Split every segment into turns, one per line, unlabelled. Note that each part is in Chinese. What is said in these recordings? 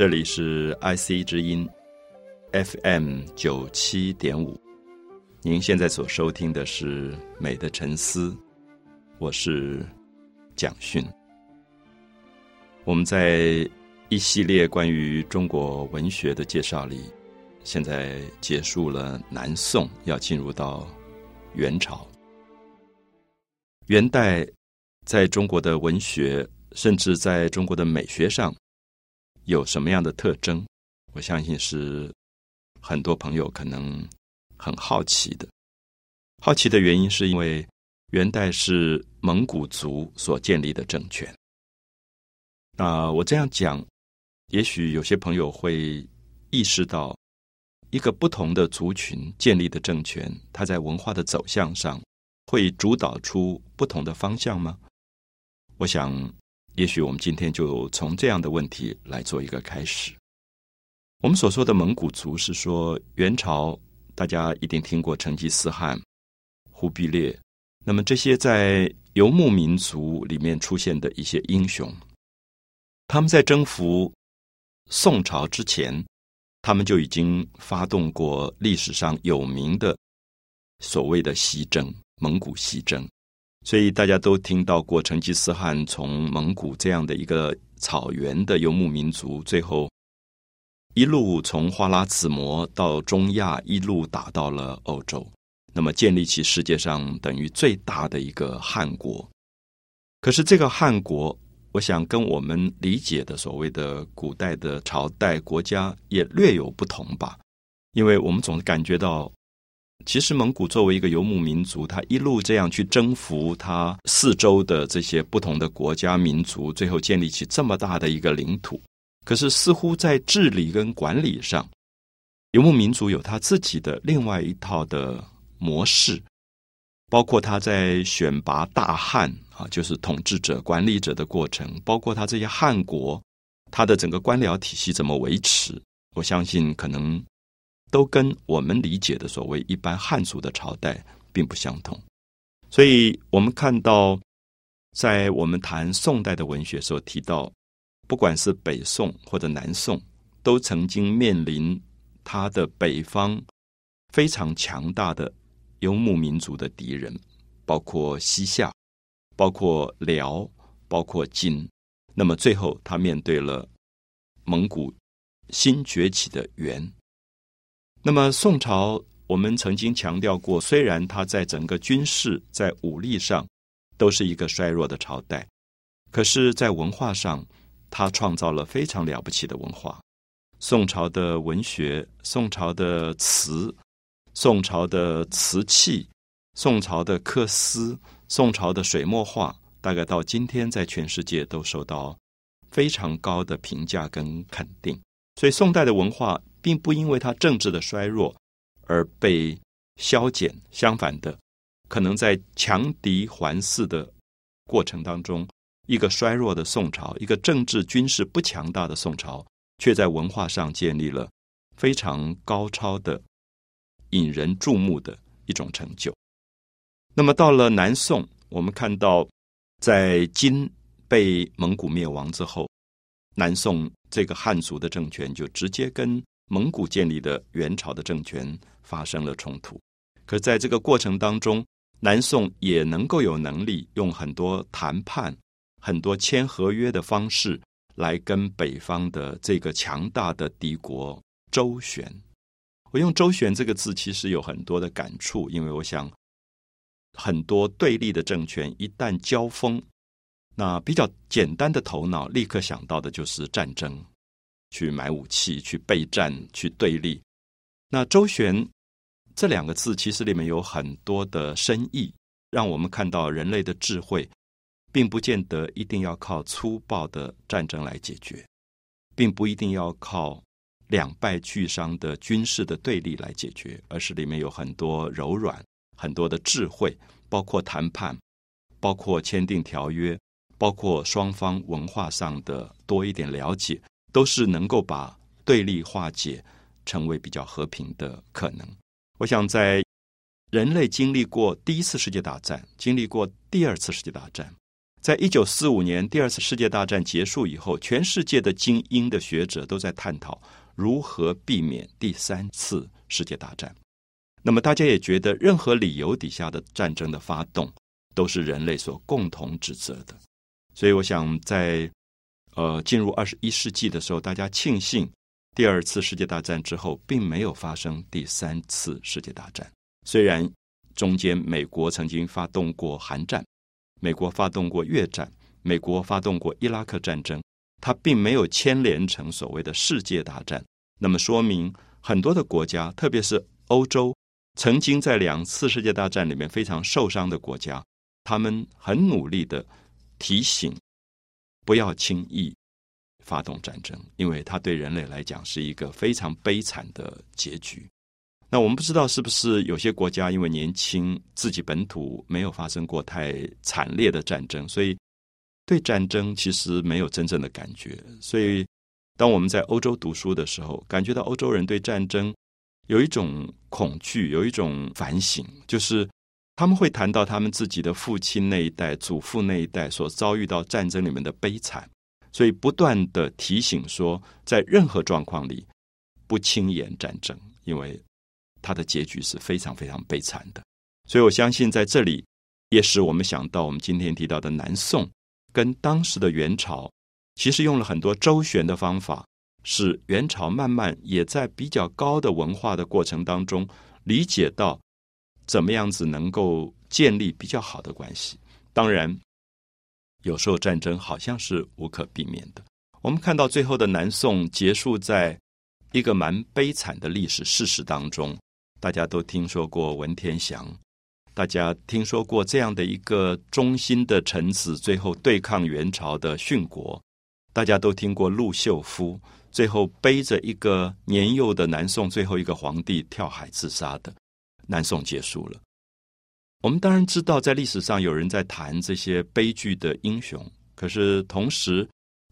这里是 IC 之音 FM 九七点五，您现在所收听的是《美的沉思》，我是蒋勋。我们在一系列关于中国文学的介绍里，现在结束了南宋，要进入到元朝。元代在中国的文学，甚至在中国的美学上。有什么样的特征？我相信是很多朋友可能很好奇的。好奇的原因是因为元代是蒙古族所建立的政权。那我这样讲，也许有些朋友会意识到，一个不同的族群建立的政权，它在文化的走向上会主导出不同的方向吗？我想。也许我们今天就从这样的问题来做一个开始。我们所说的蒙古族是说元朝，大家一定听过成吉思汗、忽必烈。那么这些在游牧民族里面出现的一些英雄，他们在征服宋朝之前，他们就已经发动过历史上有名的所谓的西征——蒙古西征。所以大家都听到过成吉思汗从蒙古这样的一个草原的游牧民族，最后一路从花剌子模到中亚，一路打到了欧洲，那么建立起世界上等于最大的一个汉国。可是这个汉国，我想跟我们理解的所谓的古代的朝代国家也略有不同吧，因为我们总是感觉到。其实，蒙古作为一个游牧民族，他一路这样去征服他四周的这些不同的国家民族，最后建立起这么大的一个领土。可是，似乎在治理跟管理上，游牧民族有他自己的另外一套的模式，包括他在选拔大汉啊，就是统治者、管理者的过程，包括他这些汉国，他的整个官僚体系怎么维持。我相信，可能。都跟我们理解的所谓一般汉族的朝代并不相同，所以我们看到，在我们谈宋代的文学时候提到，不管是北宋或者南宋，都曾经面临他的北方非常强大的游牧民族的敌人，包括西夏，包括辽，包括金。那么最后，他面对了蒙古新崛起的元。那么宋朝，我们曾经强调过，虽然它在整个军事、在武力上都是一个衰弱的朝代，可是，在文化上，它创造了非常了不起的文化。宋朝的文学、宋朝的词、宋朝的瓷器、宋朝的缂丝、宋朝的水墨画，大概到今天，在全世界都受到非常高的评价跟肯定。所以，宋代的文化。并不因为它政治的衰弱而被消减，相反的，可能在强敌环伺的过程当中，一个衰弱的宋朝，一个政治军事不强大的宋朝，却在文化上建立了非常高超的、引人注目的一种成就。那么到了南宋，我们看到，在金被蒙古灭亡之后，南宋这个汉族的政权就直接跟蒙古建立的元朝的政权发生了冲突，可在这个过程当中，南宋也能够有能力用很多谈判、很多签合约的方式来跟北方的这个强大的帝国周旋。我用“周旋”这个字，其实有很多的感触，因为我想，很多对立的政权一旦交锋，那比较简单的头脑立刻想到的就是战争。去买武器，去备战，去对立。那周旋这两个字，其实里面有很多的深意，让我们看到人类的智慧，并不见得一定要靠粗暴的战争来解决，并不一定要靠两败俱伤的军事的对立来解决，而是里面有很多柔软、很多的智慧，包括谈判，包括签订条约，包括双方文化上的多一点了解。都是能够把对立化解，成为比较和平的可能。我想在人类经历过第一次世界大战，经历过第二次世界大战。在一九四五年第二次世界大战结束以后，全世界的精英的学者都在探讨如何避免第三次世界大战。那么，大家也觉得任何理由底下的战争的发动都是人类所共同指责的。所以，我想在呃进入二十一世纪的时候，大家庆幸第二次世界大战之后并没有发生第三次世界大战。虽然中间美国曾经发动过韩战。美国发动过越战，美国发动过伊拉克战争，它并没有牵连成所谓的世界大战。那么说明很多的国家，特别是欧洲，曾经在两次世界大战里面非常受伤的国家，他们很努力的提醒不要轻易发动战争，因为它对人类来讲是一个非常悲惨的结局。那我们不知道是不是有些国家因为年轻，自己本土没有发生过太惨烈的战争，所以对战争其实没有真正的感觉。所以，当我们在欧洲读书的时候，感觉到欧洲人对战争有一种恐惧，有一种反省，就是他们会谈到他们自己的父亲那一代、祖父那一代所遭遇到战争里面的悲惨，所以不断的提醒说，在任何状况里不轻言战争，因为。它的结局是非常非常悲惨的，所以我相信在这里也使我们想到，我们今天提到的南宋跟当时的元朝，其实用了很多周旋的方法，使元朝慢慢也在比较高的文化的过程当中，理解到怎么样子能够建立比较好的关系。当然，有时候战争好像是无可避免的。我们看到最后的南宋结束在一个蛮悲惨的历史事实当中。大家都听说过文天祥，大家听说过这样的一个忠心的臣子，最后对抗元朝的殉国。大家都听过陆秀夫，最后背着一个年幼的南宋最后一个皇帝跳海自杀的。南宋结束了。我们当然知道，在历史上有人在谈这些悲剧的英雄，可是同时，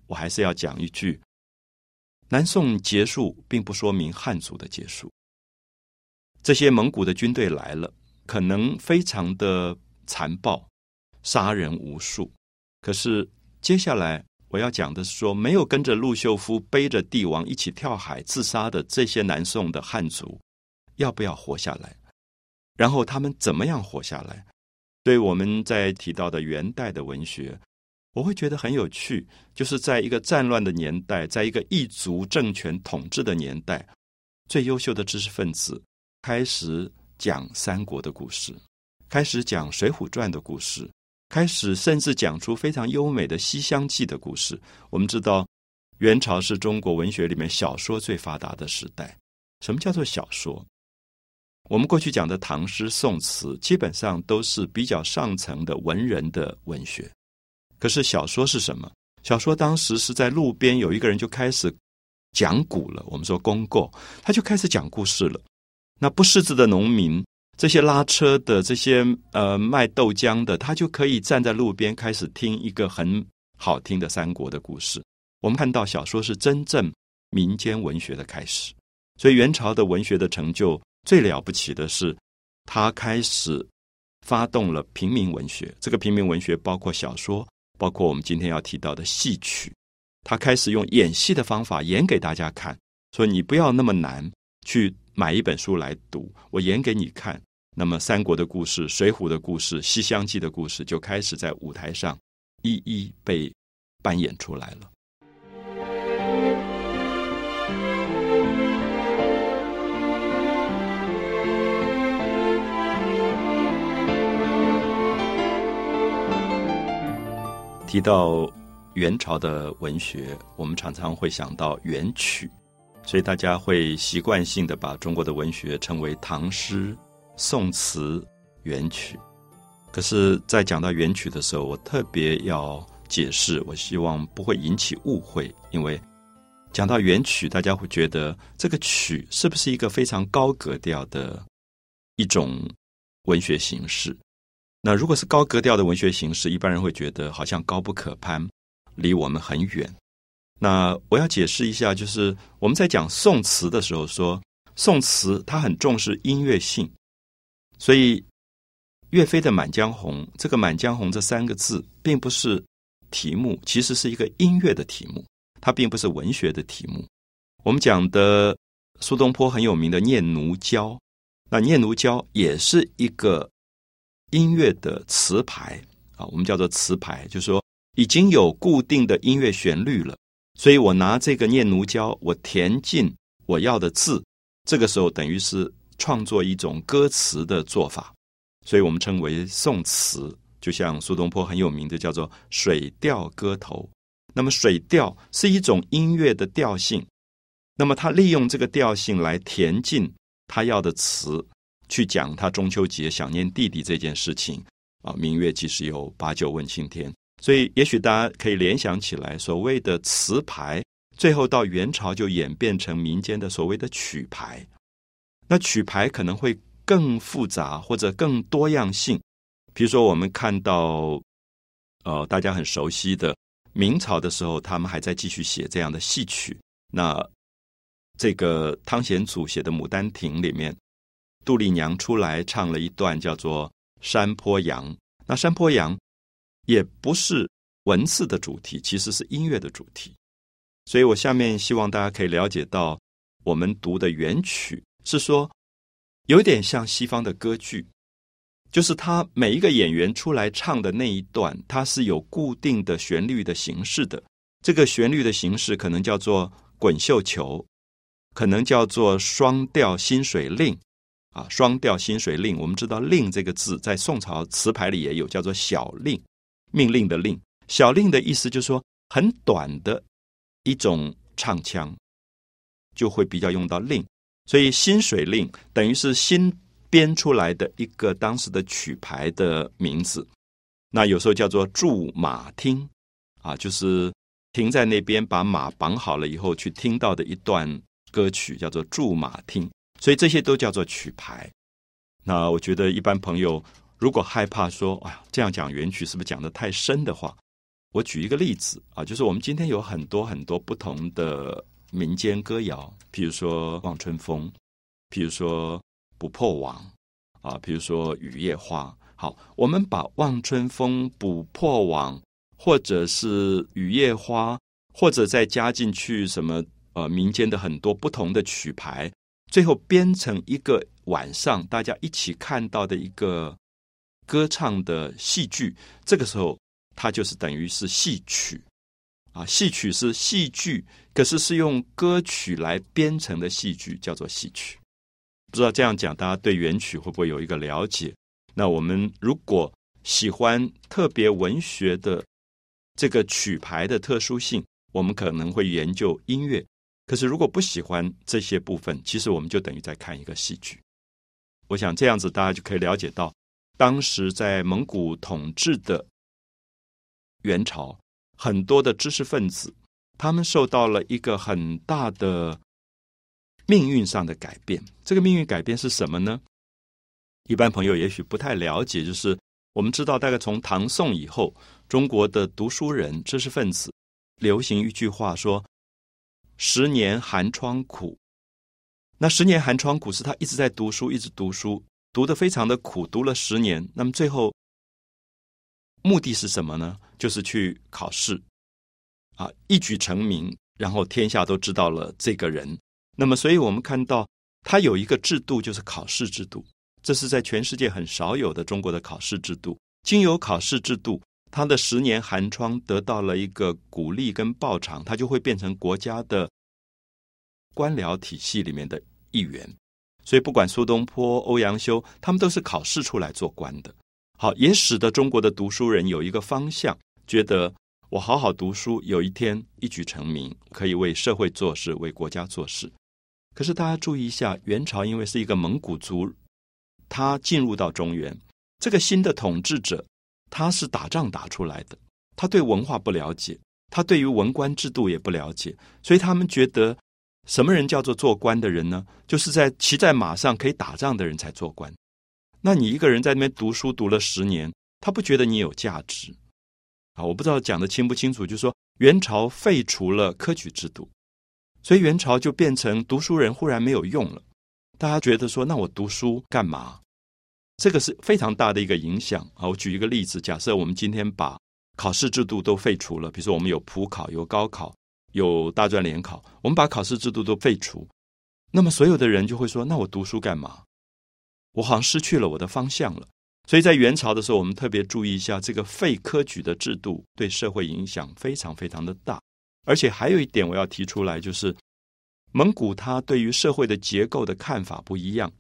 我还是要讲一句：南宋结束，并不说明汉族的结束。这些蒙古的军队来了，可能非常的残暴，杀人无数。可是接下来我要讲的是说，没有跟着陆秀夫背着帝王一起跳海自杀的这些南宋的汉族，要不要活下来？然后他们怎么样活下来？对我们在提到的元代的文学，我会觉得很有趣，就是在一个战乱的年代，在一个异族政权统治的年代，最优秀的知识分子。开始讲三国的故事，开始讲水浒传的故事，开始甚至讲出非常优美的西厢记的故事。我们知道，元朝是中国文学里面小说最发达的时代。什么叫做小说？我们过去讲的唐诗宋词，基本上都是比较上层的文人的文学。可是小说是什么？小说当时是在路边有一个人就开始讲古了。我们说公购，他就开始讲故事了。那不识字的农民，这些拉车的，这些呃卖豆浆的，他就可以站在路边开始听一个很好听的三国的故事。我们看到小说是真正民间文学的开始，所以元朝的文学的成就最了不起的是，他开始发动了平民文学。这个平民文学包括小说，包括我们今天要提到的戏曲。他开始用演戏的方法演给大家看，说你不要那么难去。买一本书来读，我演给你看。那么，三国的故事、水浒的故事、西厢记的故事就开始在舞台上一一被扮演出来了。提到元朝的文学，我们常常会想到元曲。所以大家会习惯性的把中国的文学称为唐诗、宋词、元曲。可是，在讲到元曲的时候，我特别要解释，我希望不会引起误会，因为讲到元曲，大家会觉得这个曲是不是一个非常高格调的一种文学形式？那如果是高格调的文学形式，一般人会觉得好像高不可攀，离我们很远。那我要解释一下，就是我们在讲宋词的时候，说宋词它很重视音乐性，所以岳飞的《满江红》，这个“满江红”这三个字，并不是题目，其实是一个音乐的题目，它并不是文学的题目。我们讲的苏东坡很有名的《念奴娇》，那《念奴娇》也是一个音乐的词牌啊，我们叫做词牌，就是说已经有固定的音乐旋律了，所以我拿这个《念奴娇》，我填进我要的字，这个时候等于是创作一种歌词的做法，所以我们称为宋词。就像苏东坡很有名的叫做《水调歌头》，那么水调是一种音乐的调性。那么他利用这个调性来填进他要的词，去讲他中秋节想念弟弟这件事情啊。明月几时有，把酒问青天。所以也许大家可以联想起来，所谓的词牌，最后到元朝就演变成民间的所谓的曲牌。那曲牌可能会更复杂或者更多样性。比如说，我们看到，呃，大家很熟悉的明朝的时候，他们还在继续写这样的戏曲。那这个汤显祖写的《牡丹亭》里面，杜丽娘出来唱了一段叫做《山坡羊》。那《山坡羊》也不是文字的主题，其实是音乐的主题。所以我下面希望大家可以了解到，我们读的原曲是说，有点像西方的歌剧，就是他每一个演员出来唱的那一段，它是有固定的旋律的形式的。这个旋律的形式可能叫做滚绣球。可能叫做双调薪水令啊，双调薪水令。我们知道“令”这个字在宋朝词牌里也有，叫做小令，命令的“令”。小令的意思就是说很短的一种唱腔，就会比较用到令。所以薪水令等于是新编出来的一个当时的曲牌的名字。那有时候叫做驻马听啊，就是停在那边把马绑好了以后去听到的一段。歌曲叫做驻马听，所以这些都叫做曲牌。那我觉得一般朋友如果害怕说，哎呀，这样讲原曲是不是讲的太深的话，我举一个例子啊，就是我们今天有很多很多不同的民间歌谣，比如说《望春风》，比如说《捕破网》，啊，比如说《雨夜花》。好，我们把《望春风》《捕破网》或者是《雨夜花》，或者再加进去什么？呃，民间的很多不同的曲牌，最后编成一个晚上大家一起看到的一个歌唱的戏剧。这个时候，它就是等于是戏曲啊。戏曲是戏剧，可是是用歌曲来编成的戏剧，叫做戏曲。不知道这样讲，大家对原曲会不会有一个了解？那我们如果喜欢特别文学的这个曲牌的特殊性，我们可能会研究音乐。可是，如果不喜欢这些部分，其实我们就等于在看一个戏剧。我想这样子，大家就可以了解到，当时在蒙古统治的元朝，很多的知识分子，他们受到了一个很大的命运上的改变。这个命运改变是什么呢？一般朋友也许不太了解，就是我们知道，大概从唐宋以后，中国的读书人、知识分子流行一句话说。十年寒窗苦，那十年寒窗苦是他一直在读书，一直读书，读的非常的苦，读了十年。那么最后目的是什么呢？就是去考试，啊，一举成名，然后天下都知道了这个人。那么，所以我们看到他有一个制度，就是考试制度，这是在全世界很少有的中国的考试制度。经由考试制度。他的十年寒窗得到了一个鼓励跟报偿，他就会变成国家的官僚体系里面的一员。所以，不管苏东坡、欧阳修，他们都是考试出来做官的。好，也使得中国的读书人有一个方向，觉得我好好读书，有一天一举成名，可以为社会做事，为国家做事。可是，大家注意一下，元朝因为是一个蒙古族，他进入到中原，这个新的统治者。他是打仗打出来的，他对文化不了解，他对于文官制度也不了解，所以他们觉得什么人叫做做官的人呢？就是在骑在马上可以打仗的人才做官。那你一个人在那边读书读了十年，他不觉得你有价值啊？我不知道讲的清不清楚，就是说元朝废除了科举制度，所以元朝就变成读书人忽然没有用了。大家觉得说，那我读书干嘛？这个是非常大的一个影响。好，我举一个例子，假设我们今天把考试制度都废除了，比如说我们有普考、有高考、有大专联考，我们把考试制度都废除，那么所有的人就会说：那我读书干嘛？我好像失去了我的方向了。所以在元朝的时候，我们特别注意一下这个废科举的制度对社会影响非常非常的大。而且还有一点我要提出来，就是蒙古它对于社会的结构的看法不一样。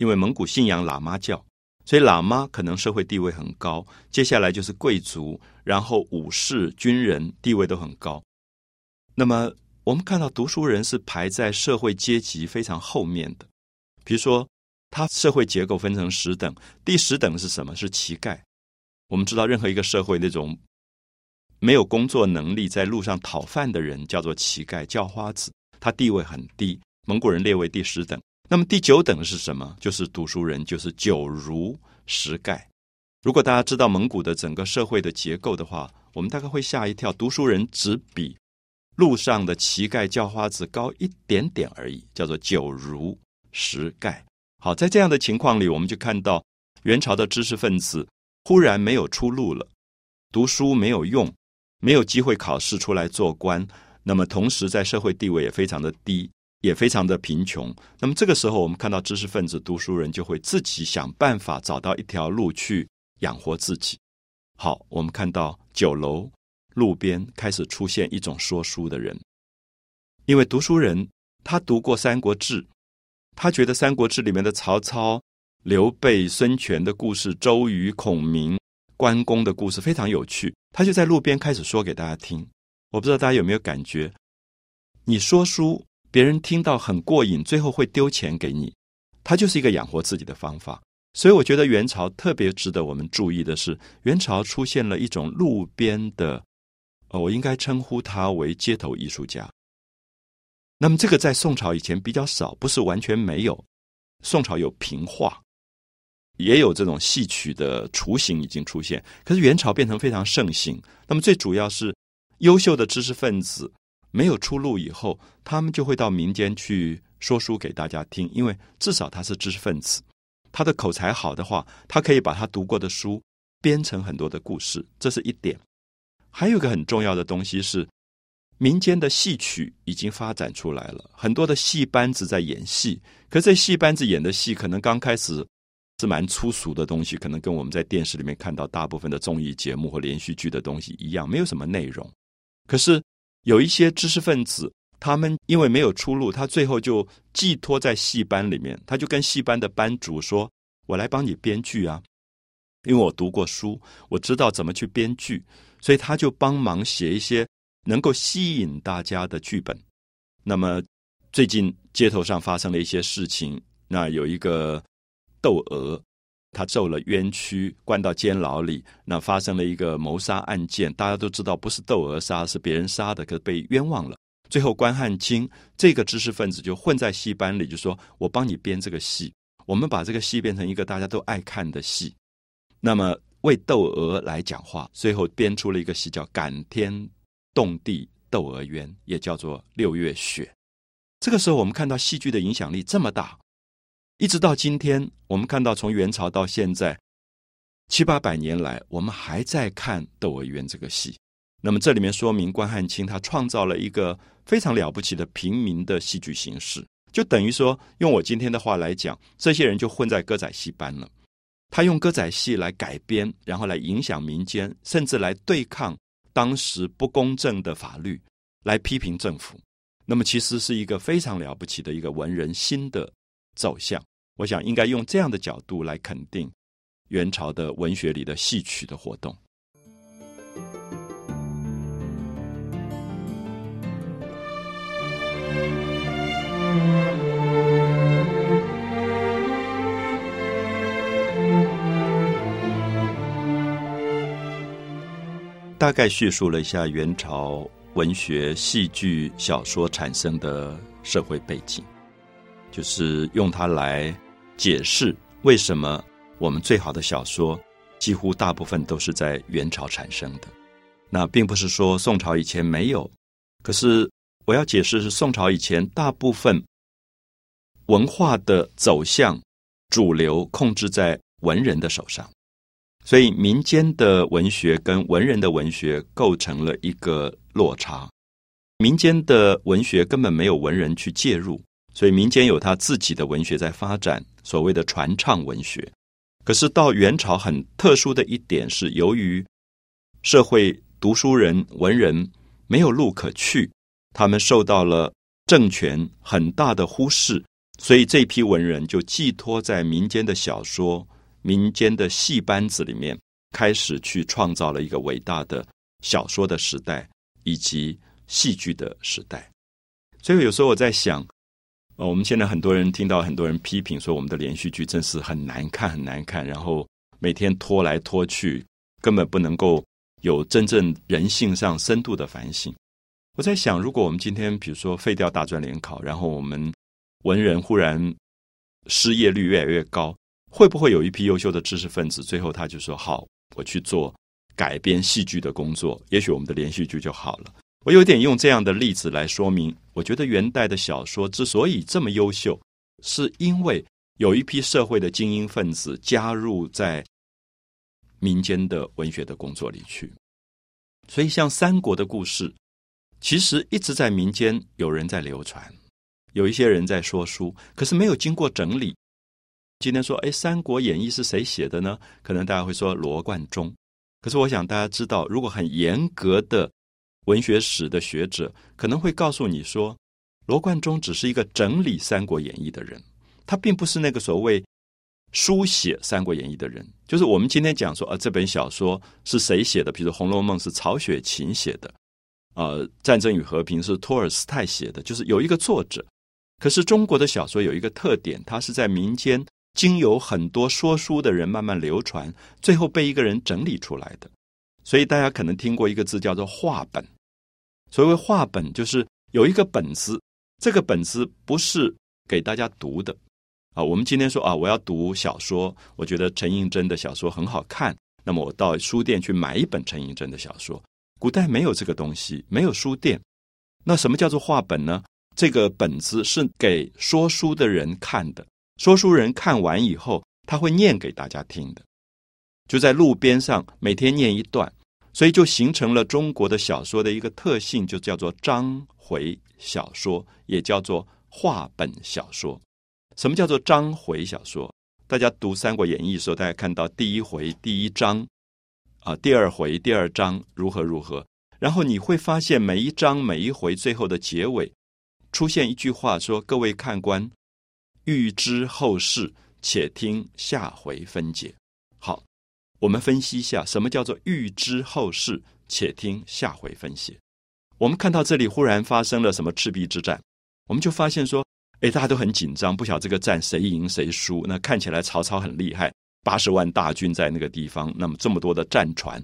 因为蒙古信仰喇嘛教，所以喇嘛可能社会地位很高。接下来就是贵族，然后武士、军人地位都很高。那么我们看到读书人是排在社会阶级非常后面的。比如说，他社会结构分成十等，第十等是什么？是乞丐。我们知道，任何一个社会那种没有工作能力在路上讨饭的人叫做乞丐、叫花子，他地位很低。蒙古人列为第十等。那么第九等是什么？就是读书人，就是九儒十丐。如果大家知道蒙古的整个社会的结构的话，我们大概会吓一跳。读书人只比路上的乞丐、叫花子高一点点而已，叫做九儒十丐。好，在这样的情况里，我们就看到元朝的知识分子忽然没有出路了，读书没有用，没有机会考试出来做官。那么同时在社会地位也非常的低。也非常的贫穷。那么这个时候，我们看到知识分子、读书人就会自己想办法找到一条路去养活自己。好，我们看到酒楼、路边开始出现一种说书的人，因为读书人他读过《三国志》，他觉得《三国志》里面的曹操、刘备、孙权的故事、周瑜、孔明、关公的故事非常有趣，他就在路边开始说给大家听。我不知道大家有没有感觉，你说书。别人听到很过瘾，最后会丢钱给你，它就是一个养活自己的方法。所以我觉得元朝特别值得我们注意的是，元朝出现了一种路边的，呃，我应该称呼他为街头艺术家。那么这个在宋朝以前比较少，不是完全没有。宋朝有平画，也有这种戏曲的雏形已经出现，可是元朝变成非常盛行。那么最主要是优秀的知识分子。没有出路以后，他们就会到民间去说书给大家听，因为至少他是知识分子，他的口才好的话，他可以把他读过的书编成很多的故事，这是一点。还有个很重要的东西是，民间的戏曲已经发展出来了，很多的戏班子在演戏，可这戏班子演的戏可能刚开始是蛮粗俗的东西，可能跟我们在电视里面看到大部分的综艺节目或连续剧的东西一样，没有什么内容，可是。有一些知识分子，他们因为没有出路，他最后就寄托在戏班里面。他就跟戏班的班主说：“我来帮你编剧啊，因为我读过书，我知道怎么去编剧，所以他就帮忙写一些能够吸引大家的剧本。”那么最近街头上发生了一些事情，那有一个窦娥。他受了冤屈，关到监牢里。那发生了一个谋杀案件，大家都知道不是窦娥杀，是别人杀的，可是被冤枉了。最后关汉卿这个知识分子就混在戏班里，就说我帮你编这个戏，我们把这个戏变成一个大家都爱看的戏。那么为窦娥来讲话，最后编出了一个戏叫《感天动地窦娥冤》，也叫做《六月雪》。这个时候，我们看到戏剧的影响力这么大。一直到今天，我们看到从元朝到现在七八百年来，我们还在看《窦娥冤》这个戏。那么这里面说明关汉卿他创造了一个非常了不起的平民的戏剧形式，就等于说，用我今天的话来讲，这些人就混在歌仔戏班了。他用歌仔戏来改编，然后来影响民间，甚至来对抗当时不公正的法律，来批评政府。那么其实是一个非常了不起的一个文人新的走向。我想应该用这样的角度来肯定元朝的文学里的戏曲的活动。大概叙述了一下元朝文学、戏剧、小说产生的社会背景，就是用它来。解释为什么我们最好的小说几乎大部分都是在元朝产生的？那并不是说宋朝以前没有，可是我要解释是宋朝以前大部分文化的走向主流控制在文人的手上，所以民间的文学跟文人的文学构成了一个落差。民间的文学根本没有文人去介入，所以民间有他自己的文学在发展，所谓的传唱文学。可是到元朝很特殊的一点是，由于社会读书人文人没有路可去，他们受到了政权很大的忽视，所以这批文人就寄托在民间的小说、民间的戏班子里面，开始去创造了一个伟大的小说的时代以及。戏剧的时代，所以有时候我在想，呃，我们现在很多人听到很多人批评说，我们的连续剧真是很难看，很难看，然后每天拖来拖去，根本不能够有真正人性上深度的反省。我在想，如果我们今天比如说废掉大专联考，然后我们文人忽然失业率越来越高，会不会有一批优秀的知识分子，最后他就说：“好，我去做改编戏剧的工作，也许我们的连续剧就好了。”我有点用这样的例子来说明，我觉得元代的小说之所以这么优秀，是因为有一批社会的精英分子加入在民间的文学的工作里去。所以，像三国的故事，其实一直在民间有人在流传，有一些人在说书，可是没有经过整理。今天说，哎，《三国演义》是谁写的呢？可能大家会说罗贯中。可是，我想大家知道，如果很严格的。文学史的学者可能会告诉你说，罗贯中只是一个整理《三国演义》的人，他并不是那个所谓书写《三国演义》的人。就是我们今天讲说，啊，这本小说是谁写的？比如《红楼梦》是曹雪芹写的，呃，《战争与和平》是托尔斯泰写的，就是有一个作者。可是中国的小说有一个特点，它是在民间经由很多说书的人慢慢流传，最后被一个人整理出来的。所以大家可能听过一个字叫做话本。所谓话本，就是有一个本子，这个本子不是给大家读的啊。我们今天说啊，我要读小说，我觉得陈映真的小说很好看，那么我到书店去买一本陈映真的小说。古代没有这个东西，没有书店。那什么叫做话本呢？这个本子是给说书的人看的，说书人看完以后，他会念给大家听的，就在路边上每天念一段。所以就形成了中国的小说的一个特性，就叫做章回小说，也叫做话本小说。什么叫做章回小说？大家读《三国演义》的时候，大家看到第一回第一章，啊，第二回第二章如何如何，然后你会发现每一章每一回最后的结尾出现一句话，说：“各位看官，欲知后事，且听下回分解。”我们分析一下，什么叫做预知后事？且听下回分析。我们看到这里忽然发生了什么赤壁之战，我们就发现说，哎，大家都很紧张，不晓这个战谁赢谁输。那看起来曹操很厉害，八十万大军在那个地方，那么这么多的战船，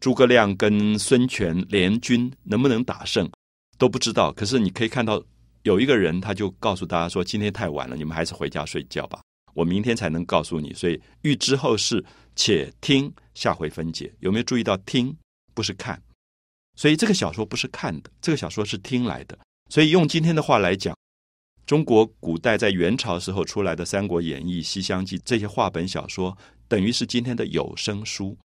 诸葛亮跟孙权联军能不能打胜都不知道。可是你可以看到，有一个人他就告诉大家说，今天太晚了，你们还是回家睡觉吧。我明天才能告诉你，所以预知后事，且听下回分解。有没有注意到听不是看？所以这个小说不是看的，这个小说是听来的。所以用今天的话来讲，中国古代在元朝时候出来的《三国演义》《西厢记》这些话本小说，等于是今天的有声书。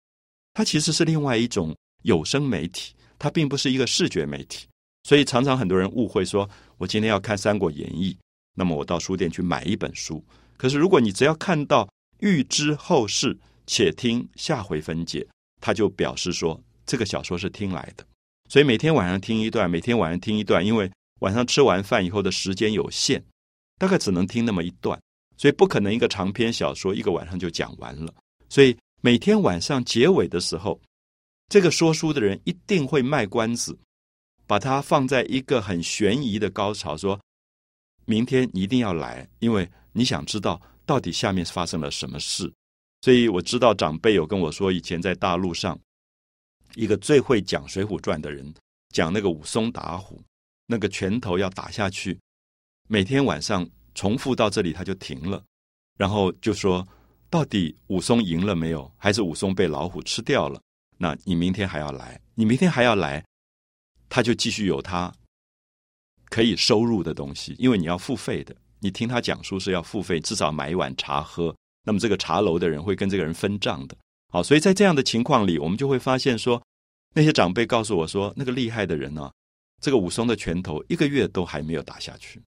它其实是另外一种有声媒体，它并不是一个视觉媒体。所以常常很多人误会说，我今天要看《三国演义》，那么我到书店去买一本书。可是，如果你只要看到预知后事，且听下回分解，他就表示说这个小说是听来的。所以每天晚上听一段，每天晚上听一段，因为晚上吃完饭以后的时间有限，大概只能听那么一段，所以不可能一个长篇小说一个晚上就讲完了。所以每天晚上结尾的时候，这个说书的人一定会卖关子，把它放在一个很悬疑的高潮，说明天你一定要来，因为。你想知道到底下面发生了什么事？所以我知道长辈有跟我说，以前在大陆上一个最会讲《水浒传》的人，讲那个武松打虎，那个拳头要打下去，每天晚上重复到这里他就停了，然后就说到底武松赢了没有？还是武松被老虎吃掉了？那你明天还要来？你明天还要来？他就继续有他可以收入的东西，因为你要付费的。你听他讲书是要付费，至少买一碗茶喝，那么这个茶楼的人会跟这个人分账的。好，所以在这样的情况里，我们就会发现说，那些长辈告诉我说，那个厉害的人呢，这个武松的拳头一个月都还没有打下去，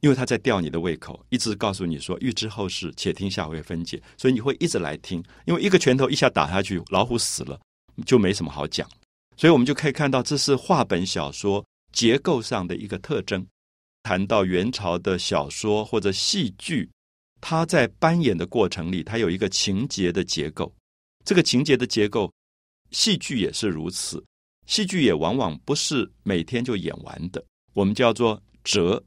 因为他在吊你的胃口，一直告诉你说，欲知后事，且听下回分解。所以你会一直来听，因为一个拳头一下打下去，老虎死了就没什么好讲。所以我们就可以看到，这是话本小说结构上的一个特征。谈到元朝的小说或者戏剧，它在扮演的过程里，它有一个情节的结构。这个情节的结构，戏剧也是如此。戏剧也往往不是每天就演完的，我们叫做折。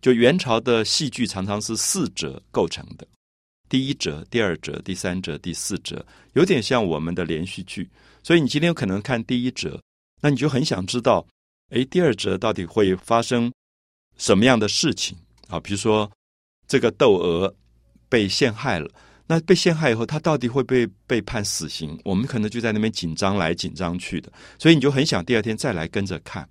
就元朝的戏剧常常是四折构成的，第一折、第二折、第三折、第四折，有点像我们的连续剧。所以你今天有可能看第一折，那你就很想知道，哎，第二折到底会发生什么样的事情啊？比如说，这个窦娥被陷害了。那被陷害以后，他到底会被被判死刑？我们可能就在那边紧张来紧张去的，所以你就很想第二天再来跟着看。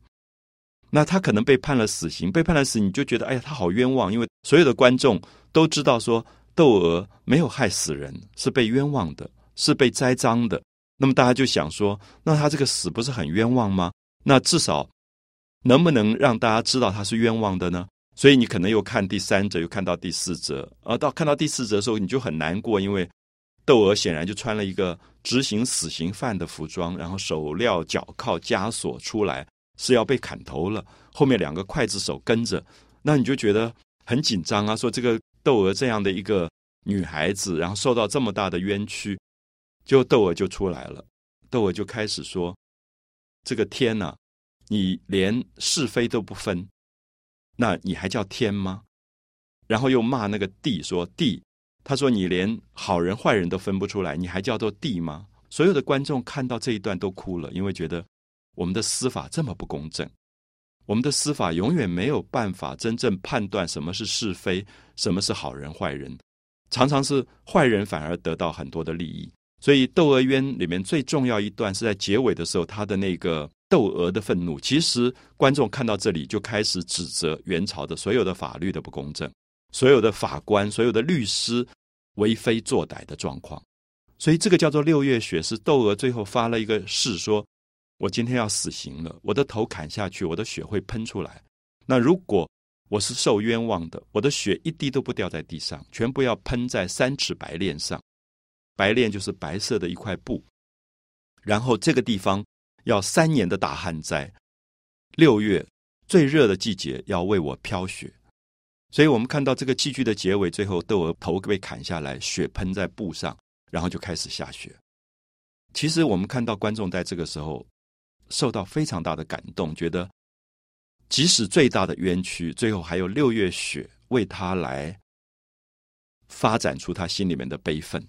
那他可能被判了死刑，被判了死，你就觉得哎呀，他好冤枉，因为所有的观众都知道说窦娥没有害死人，是被冤枉的，是被栽赃的。那么大家就想说，那他这个死不是很冤枉吗？那至少能不能让大家知道他是冤枉的呢？所以你可能又看第三则，又看到第四则，而到看到第四则的时候，你就很难过，因为窦娥显然就穿了一个执行死刑犯的服装，然后手镣脚铐枷锁出来，是要被砍头了。后面两个刽子手跟着，那你就觉得很紧张啊！说这个窦娥这样的一个女孩子，然后受到这么大的冤屈，就窦娥就出来了，窦娥就开始说：“这个天呐，你连是非都不分。”那你还叫天吗？然后又骂那个地，说地，他说你连好人坏人都分不出来，你还叫做地吗？所有的观众看到这一段都哭了，因为觉得我们的司法这么不公正，我们的司法永远没有办法真正判断什么是是非，什么是好人坏人，常常是坏人反而得到很多的利益。所以《窦娥冤》里面最重要一段是在结尾的时候，他的那个。窦娥的愤怒，其实观众看到这里就开始指责元朝的所有的法律的不公正，所有的法官、所有的律师为非作歹的状况。所以这个叫做六月雪，是窦娥最后发了一个誓，说我今天要死刑了，我的头砍下去，我的血会喷出来。那如果我是受冤枉的，我的血一滴都不掉在地上，全部要喷在三尺白练上，白练就是白色的一块布，然后这个地方。要三年的大旱灾，六月最热的季节要为我飘雪，所以我们看到这个戏剧的结尾，最后窦娥头被砍下来，血喷在布上，然后就开始下雪。其实我们看到观众在这个时候受到非常大的感动，觉得即使最大的冤屈，最后还有六月雪为他来发展出他心里面的悲愤。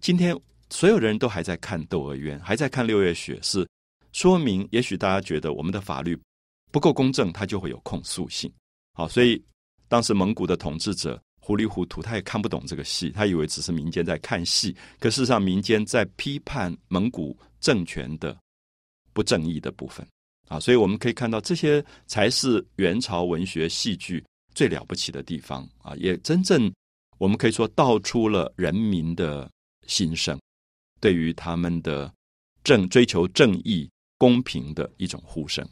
今天所有人都还在看《窦娥冤》，还在看《六月雪》，是。说明，也许大家觉得我们的法律不够公正，它就会有控诉性。好，所以当时蒙古的统治者糊里糊涂，他也看不懂这个戏，他以为只是民间在看戏，可事实上民间在批判蒙古政权的不正义的部分。啊，所以我们可以看到，这些才是元朝文学戏剧最了不起的地方啊！也真正我们可以说道出了人民的心声，对于他们的正追求正义。公平的一种呼声。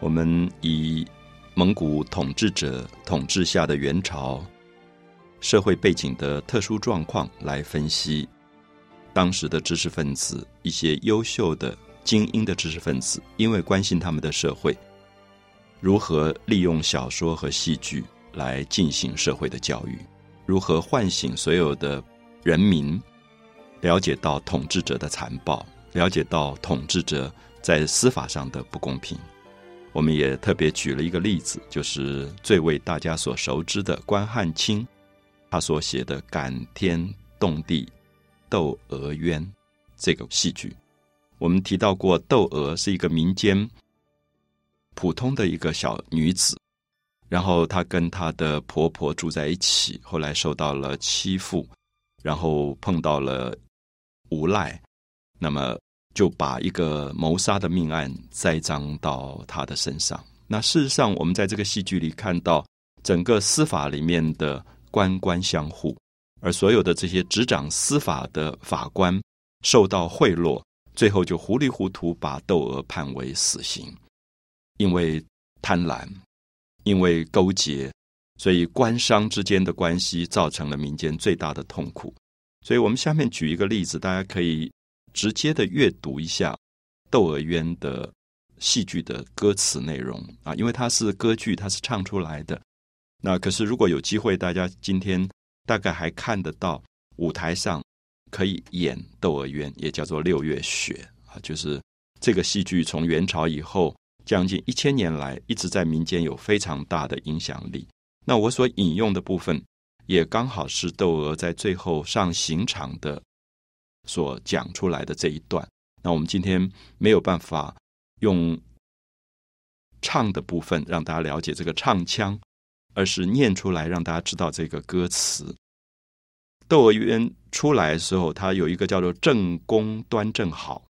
我们以蒙古统治者统治下的元朝社会背景的特殊状况来分析当时的知识分子一些优秀的。精英的知识分子，因为关心他们的社会，如何利用小说和戏剧来进行社会的教育，如何唤醒所有的人民了解到统治者的残暴，了解到统治者在司法上的不公平。我们也特别举了一个例子，就是最为大家所熟知的关汉卿，他所写的感天动地《窦娥冤》这个戏剧。我们提到过，窦娥是一个民间普通的一个小女子，然后她跟她的婆婆住在一起，后来受到了欺负，然后碰到了无赖，那么就把一个谋杀的命案栽赃到他的身上。那事实上，我们在这个戏剧里看到整个司法里面的官官相护，而所有的这些执掌司法的法官受到贿赂，最后就糊里糊涂把窦娥判为死刑，因为贪婪，因为勾结。所以官商之间的关系造成了民间最大的痛苦。所以我们下面举一个例子，大家可以直接的阅读一下《窦娥冤》的戏剧的歌词内容啊，因为它是歌剧，它是唱出来的。那可是如果有机会，大家今天大概还看得到舞台上可以演《窦娥冤》，也叫做《六月雪》啊，就是这个戏剧从元朝以后将近一千年来一直在民间有非常大的影响力。那我所引用的部分，也刚好是窦娥在最后上刑场的所讲出来的这一段。那我们今天没有办法用唱的部分让大家了解这个唱腔，而是念出来让大家知道这个歌词。窦娥冤出来的时候，它有一个叫做“正宫端正好”，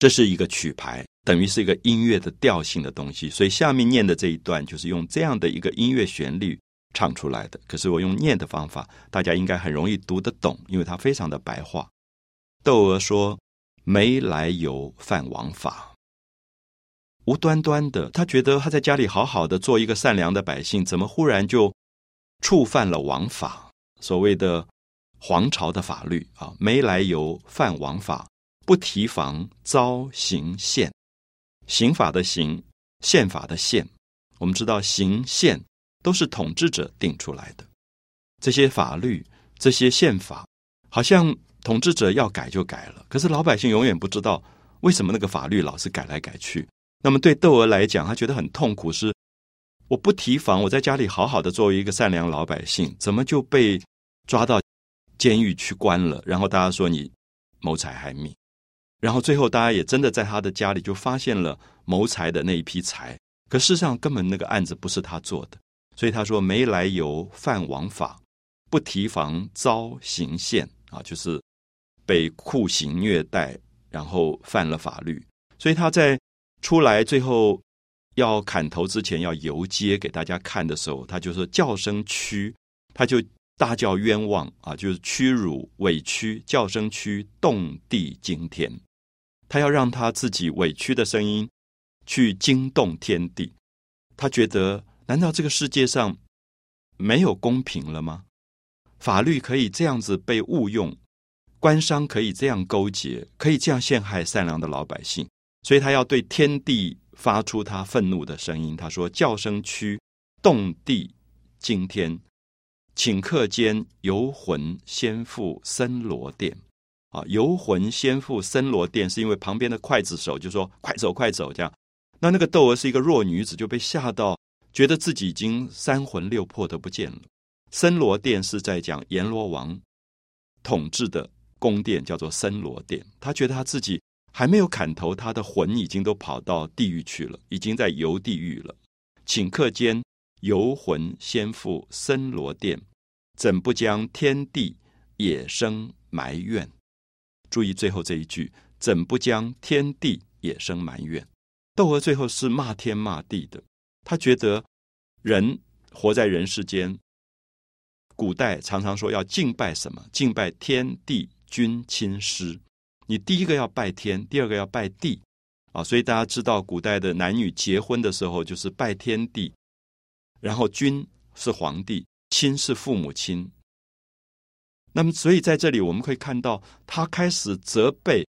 这是一个曲牌。等于是一个音乐的调性的东西，所以下面念的这一段就是用这样的一个音乐旋律唱出来的。可是我用念的方法，大家应该很容易读得懂，因为它非常的白话。窦娥说：“没来由犯王法，无端端的，他觉得他在家里好好的做一个善良的百姓，怎么忽然就触犯了王法？所谓的皇朝的法律啊，没来由犯王法，不提防遭刑宪。”刑法的刑，宪法的宪，我们知道刑宪都是统治者定出来的。这些法律、这些宪法，好像统治者要改就改了，可是老百姓永远不知道为什么那个法律老是改来改去。那么对窦娥来讲，他觉得很痛苦，是我不提防，我在家里好好的作为一个善良老百姓，怎么就被抓到监狱去关了？然后大家说你谋财害命。然后最后，大家也真的在他的家里就发现了谋财的那一批财，可事实上根本那个案子不是他做的，所以他说没来由犯王法，不提防遭刑宪啊，就是被酷刑虐待，然后犯了法律。所以他在出来最后要砍头之前要游街给大家看的时候，他就说叫声屈，他就大叫冤枉啊，就是屈辱委屈，叫声屈，动地惊天。他要让他自己委屈的声音去惊动天地，他觉得难道这个世界上没有公平了吗？法律可以这样子被误用，官商可以这样勾结，可以这样陷害善良的老百姓，所以他要对天地发出他愤怒的声音。他说：“叫声屈，动地惊天，顷刻间游魂先赴森罗殿。”啊！游魂先赴森罗殿，是因为旁边的刽子手就说：“快走，快走！”这样，那那个窦娥是一个弱女子，就被吓到，觉得自己已经三魂六魄都不见了。森罗殿是在讲阎罗王统治的宫殿，叫做森罗殿。他觉得他自己还没有砍头，他的魂已经都跑到地狱去了，已经在游地狱了。顷刻间，游魂先赴森罗殿，怎不将天地也生埋怨？注意最后这一句，怎不将天地也生埋怨？窦娥最后是骂天骂地的。他觉得人活在人世间，古代常常说要敬拜什么？敬拜天地君亲师。你第一个要拜天，第二个要拜地啊。所以大家知道，古代的男女结婚的时候，就是拜天地，然后君是皇帝，亲是父母亲。那么，所以在这里我们可以看到，他开始责备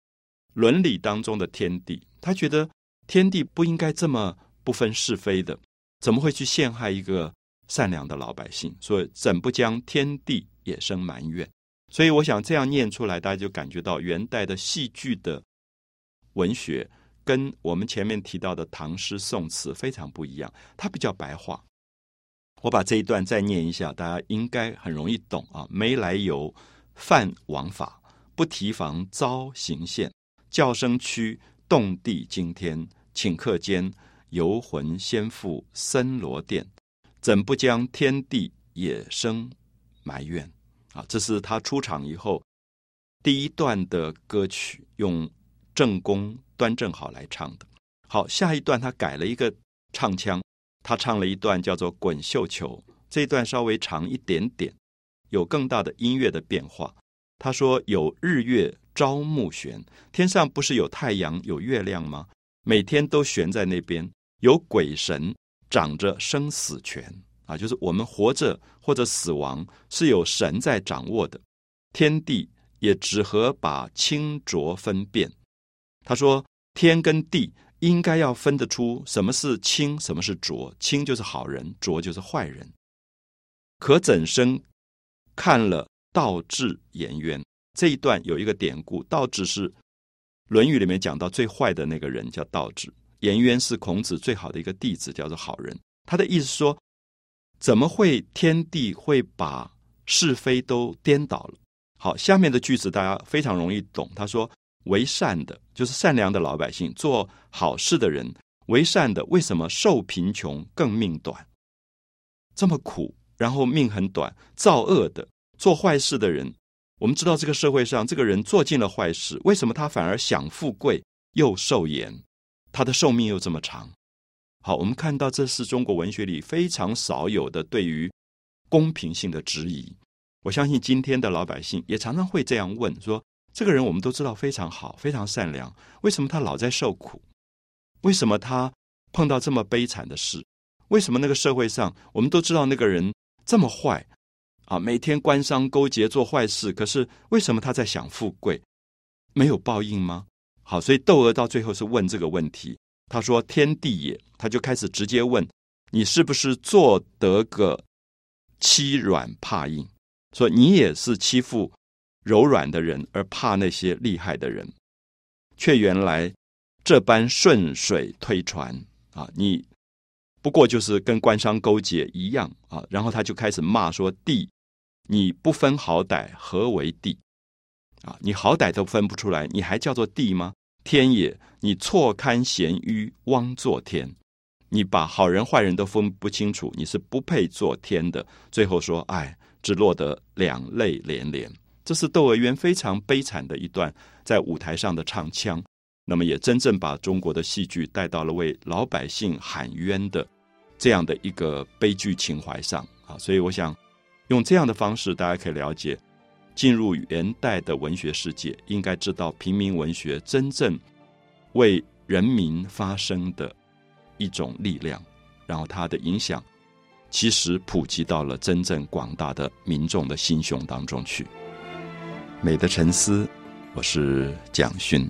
伦理当中的天地。他觉得天地不应该这么不分是非的，怎么会去陷害一个善良的老百姓？所以，怎不将天地也生埋怨？所以，我想这样念出来，大家就感觉到元代的戏剧的文学跟我们前面提到的唐诗宋词非常不一样，它比较白话。我把这一段再念一下，大家应该很容易懂啊。没来由犯王法，不提防遭刑宪。叫声屈，动地惊天。顷刻间，游魂先赴森罗殿。怎不将天地也生埋怨？啊，这是他出场以后第一段的歌曲，用正宫端正好来唱的。好，下一段他改了一个唱腔，他唱了一段叫做《滚绣球》，这一段稍微长一点点，有更大的音乐的变化。他说：“有日月朝暮悬，天上不是有太阳有月亮吗？每天都悬在那边。有鬼神掌着生死权啊，就是我们活着或者死亡是有神在掌握的。天地也只合把清浊分辨。”他说：“天跟地。”应该要分得出什么是清，什么是浊。清就是好人，浊就是坏人。可怎生看了道智颜渊这一段有一个典故，道智是《论语》里面讲到最坏的那个人，叫道智。颜渊是孔子最好的一个弟子，叫做好人。他的意思说，怎么会天地会把是非都颠倒了？好，下面的句子大家非常容易懂。他说。为善的，就是善良的老百姓，做好事的人。为善的，为什么受贫穷更命短？这么苦，然后命很短。造恶的，做坏事的人，我们知道这个社会上，这个人做尽了坏事，为什么他反而享富贵又受严？他的寿命又这么长？好，我们看到这是中国文学里非常少有的对于公平性的质疑。我相信今天的老百姓也常常会这样问说。这个人我们都知道非常好，非常善良。为什么他老在受苦？为什么他碰到这么悲惨的事？为什么那个社会上我们都知道那个人这么坏啊？每天官商勾结做坏事，可是为什么他在享富贵？没有报应吗？好，所以窦娥到最后是问这个问题。他说：“天地也。”他就开始直接问：“你是不是做得个欺软怕硬？说你也是欺负？”柔软的人，而怕那些厉害的人，却原来这般顺水推船啊！你不过就是跟官商勾结一样啊！然后他就开始骂说：“地，你不分好歹，何为地？啊，你好歹都分不出来，你还叫做地吗？天也，你错堪贤愚，枉做天！你把好人坏人都分不清楚，你是不配做天的。最后说：哎，只落得两泪连连。”这是窦娥冤非常悲惨的一段在舞台上的唱腔，那么也真正把中国的戏剧带到了为老百姓喊冤的这样的一个悲剧情怀上啊！所以我想用这样的方式，大家可以了解进入元代的文学世界，应该知道平民文学真正为人民发声的一种力量，然后它的影响其实普及到了真正广大的民众的心胸当中去。美的沉思，我是蒋勋。